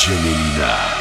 gemelina.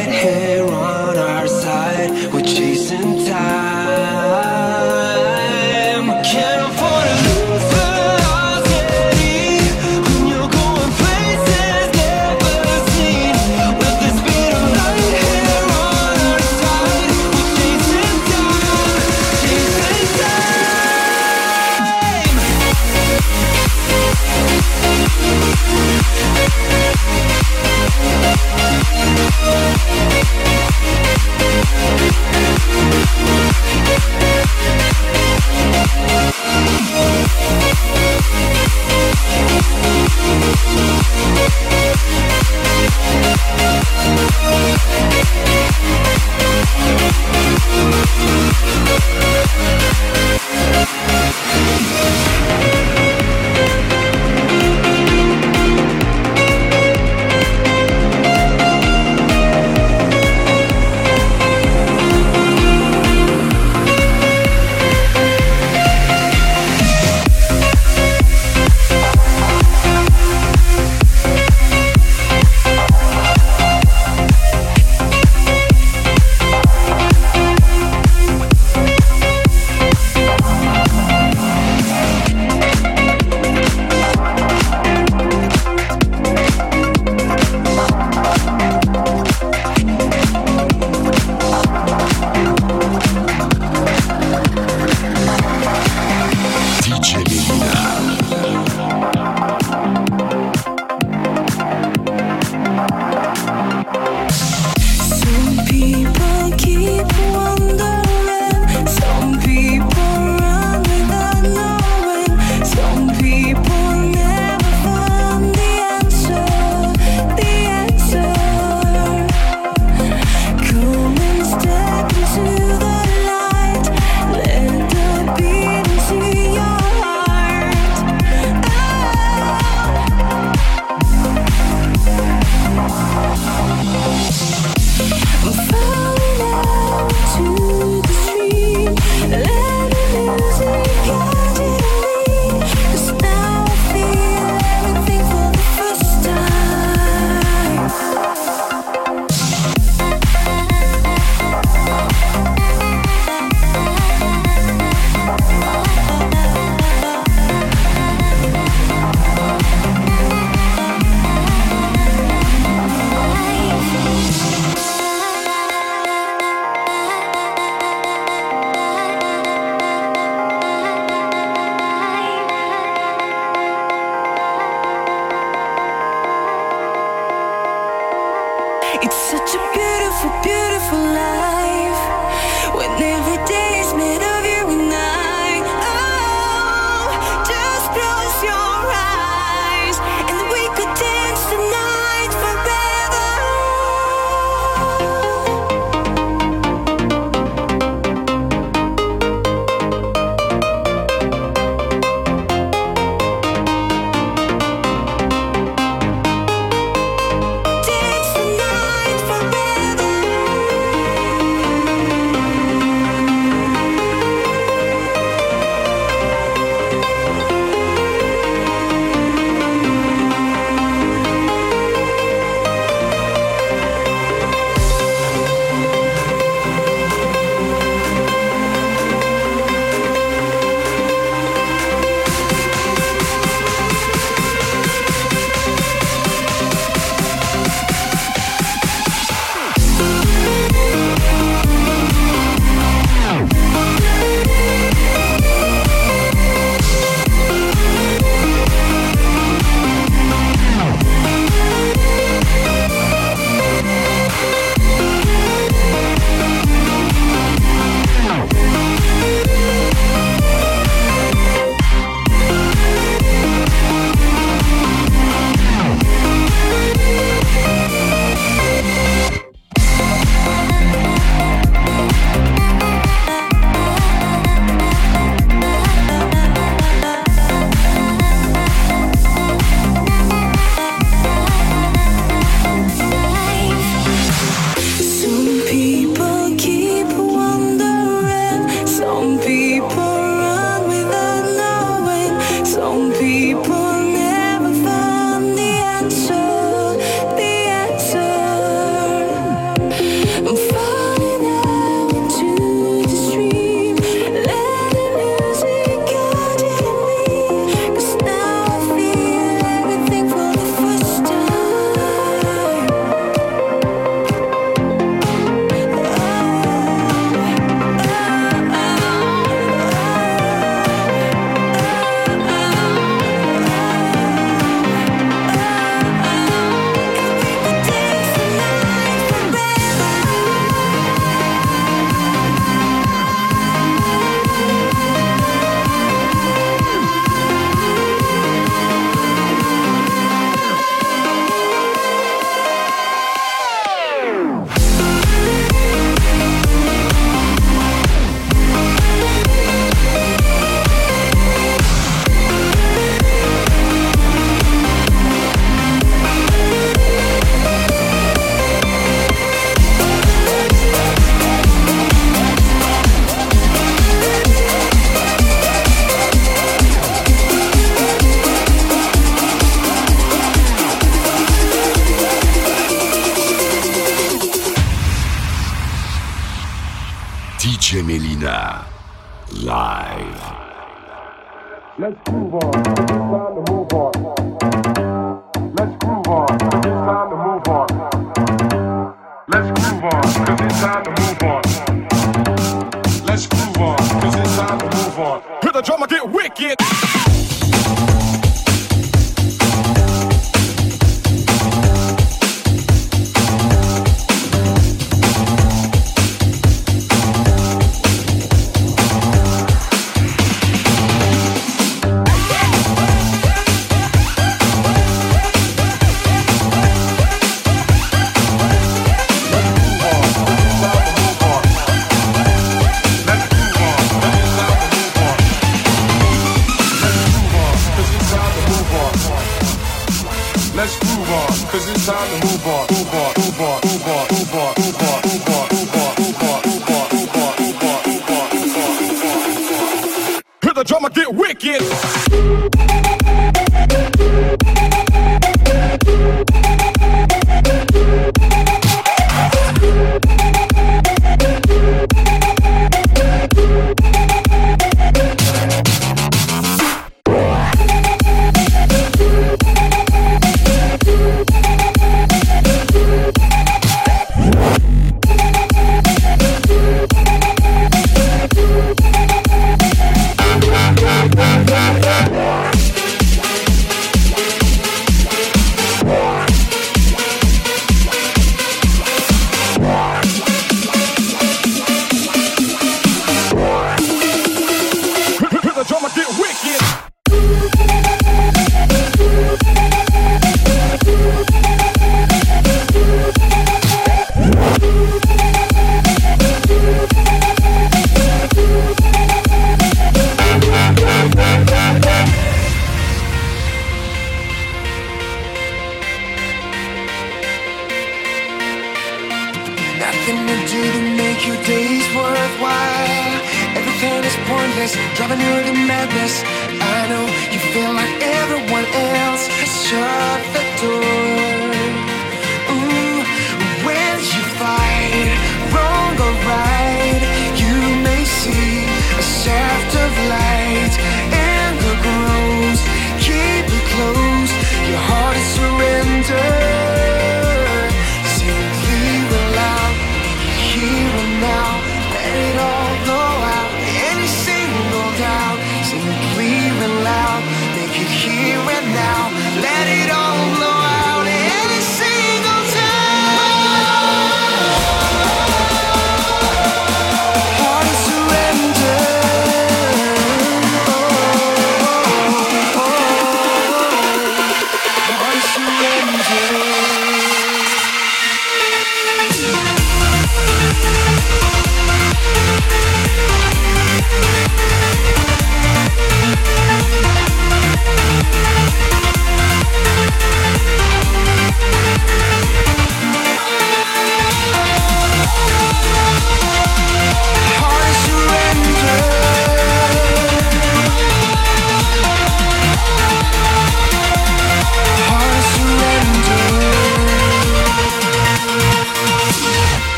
Of here on our side, we're chasing time.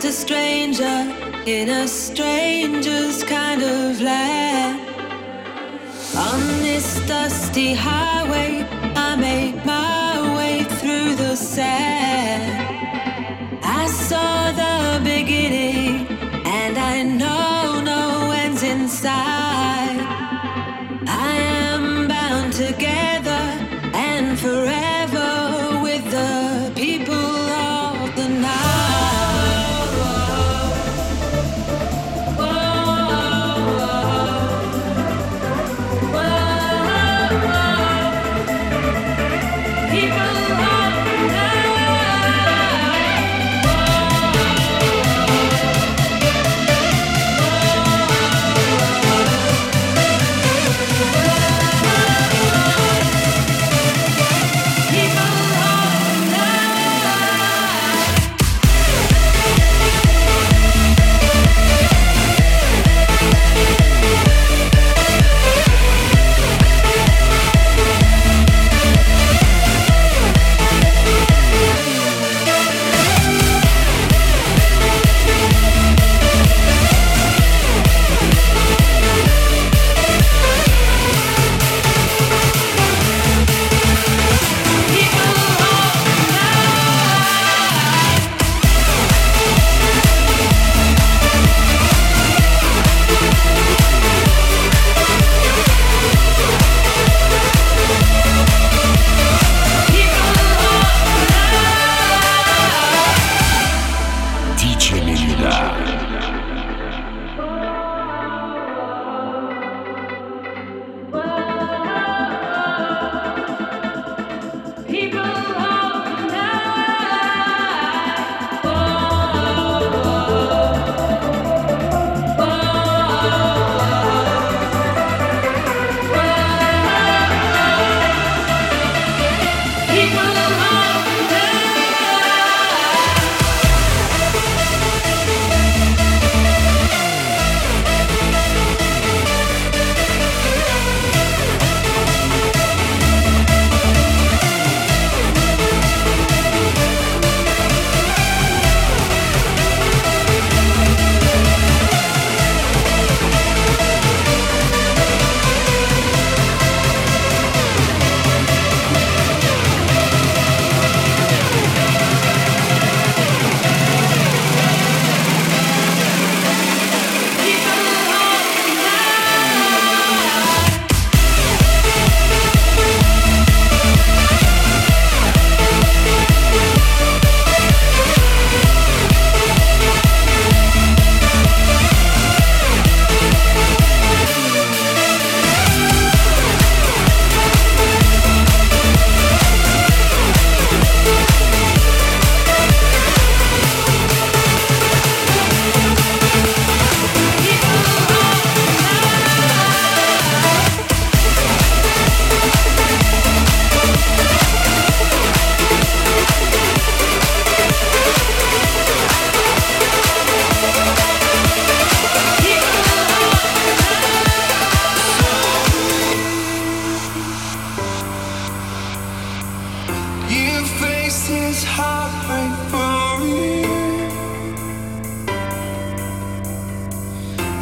just a stranger in a stranger's kind of land. On this dusty highway, I make my way through the sand. I saw the beginning.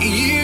you.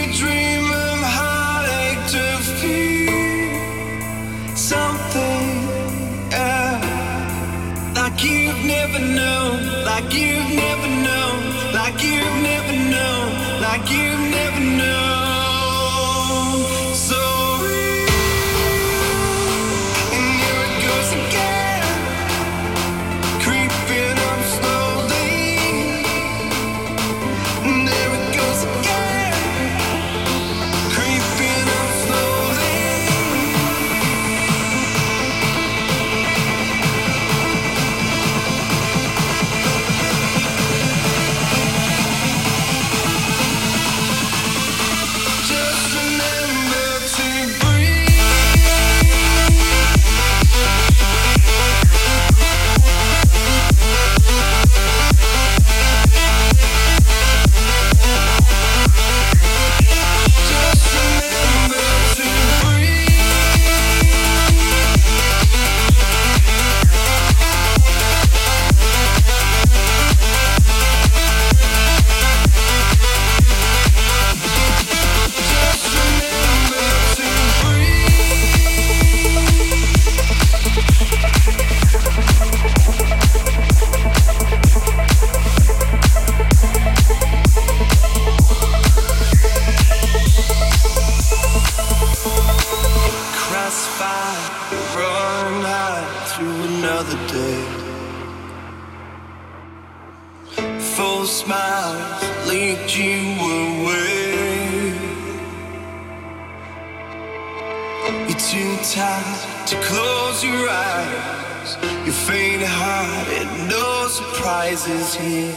eyes. You're faint and no surprises here.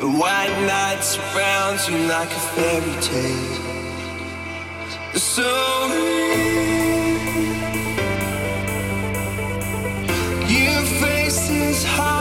The white night surrounds you like a fairy tale. So real. Your face is high.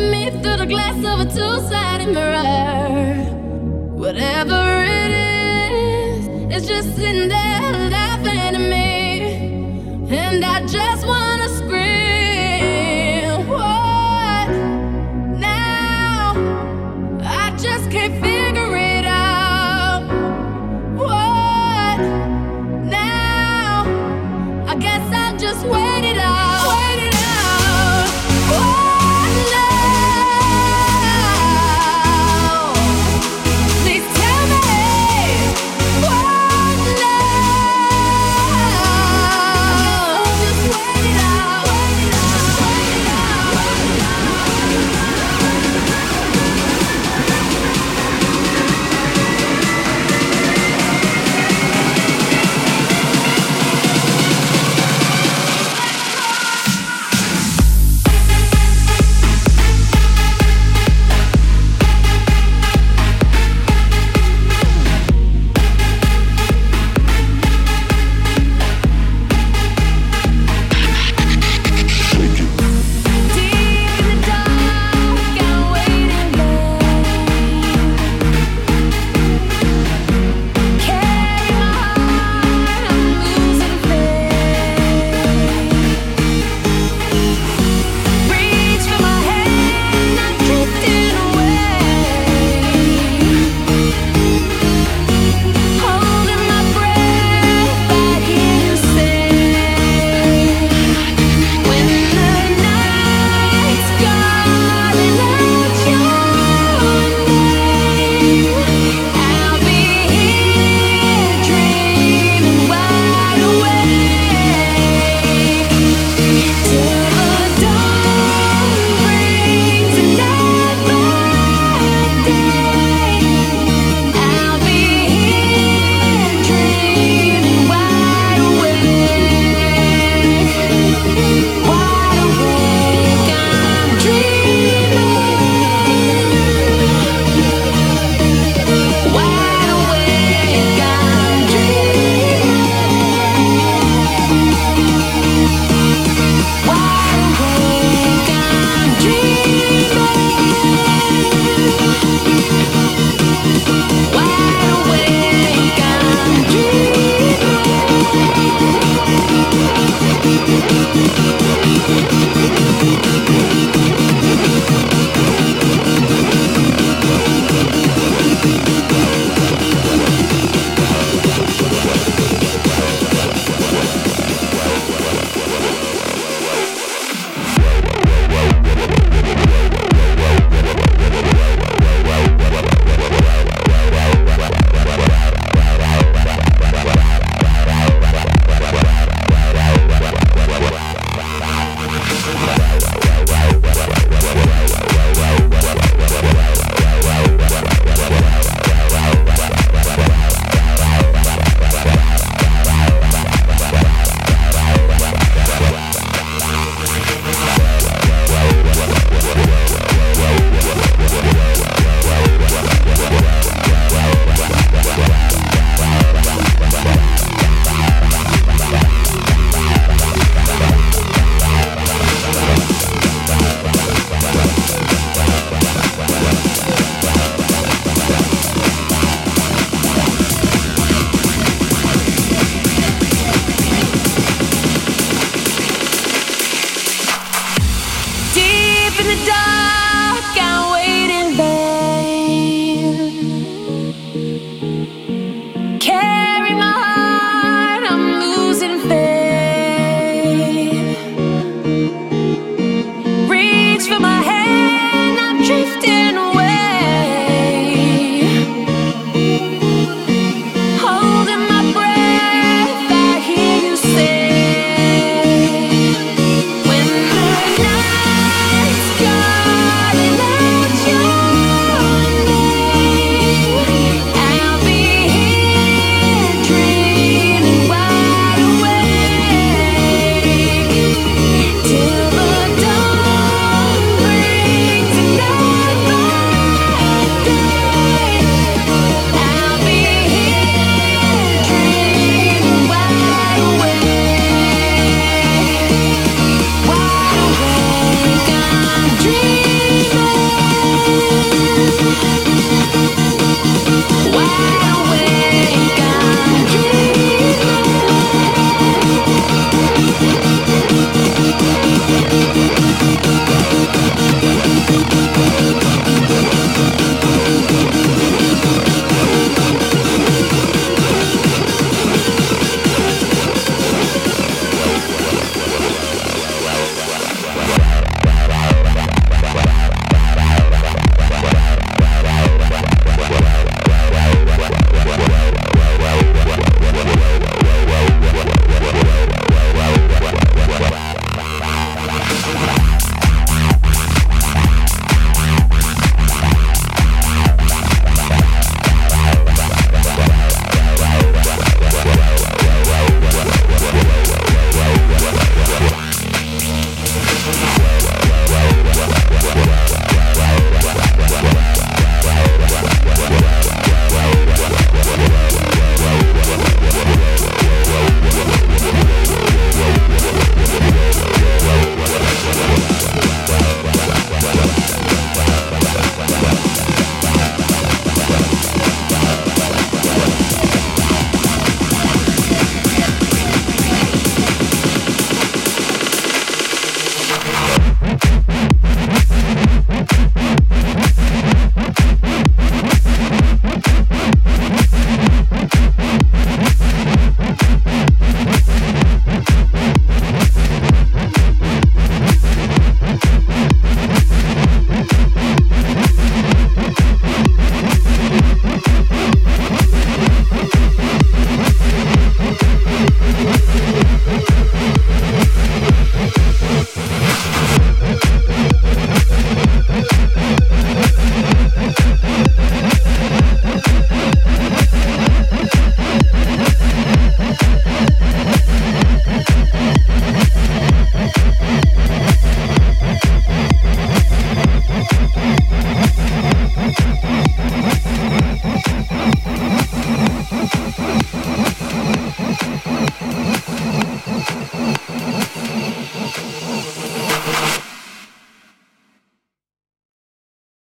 me through the glass of a two-sided mirror. Whatever it is, it's just sitting there laughing at me, and I just wanna.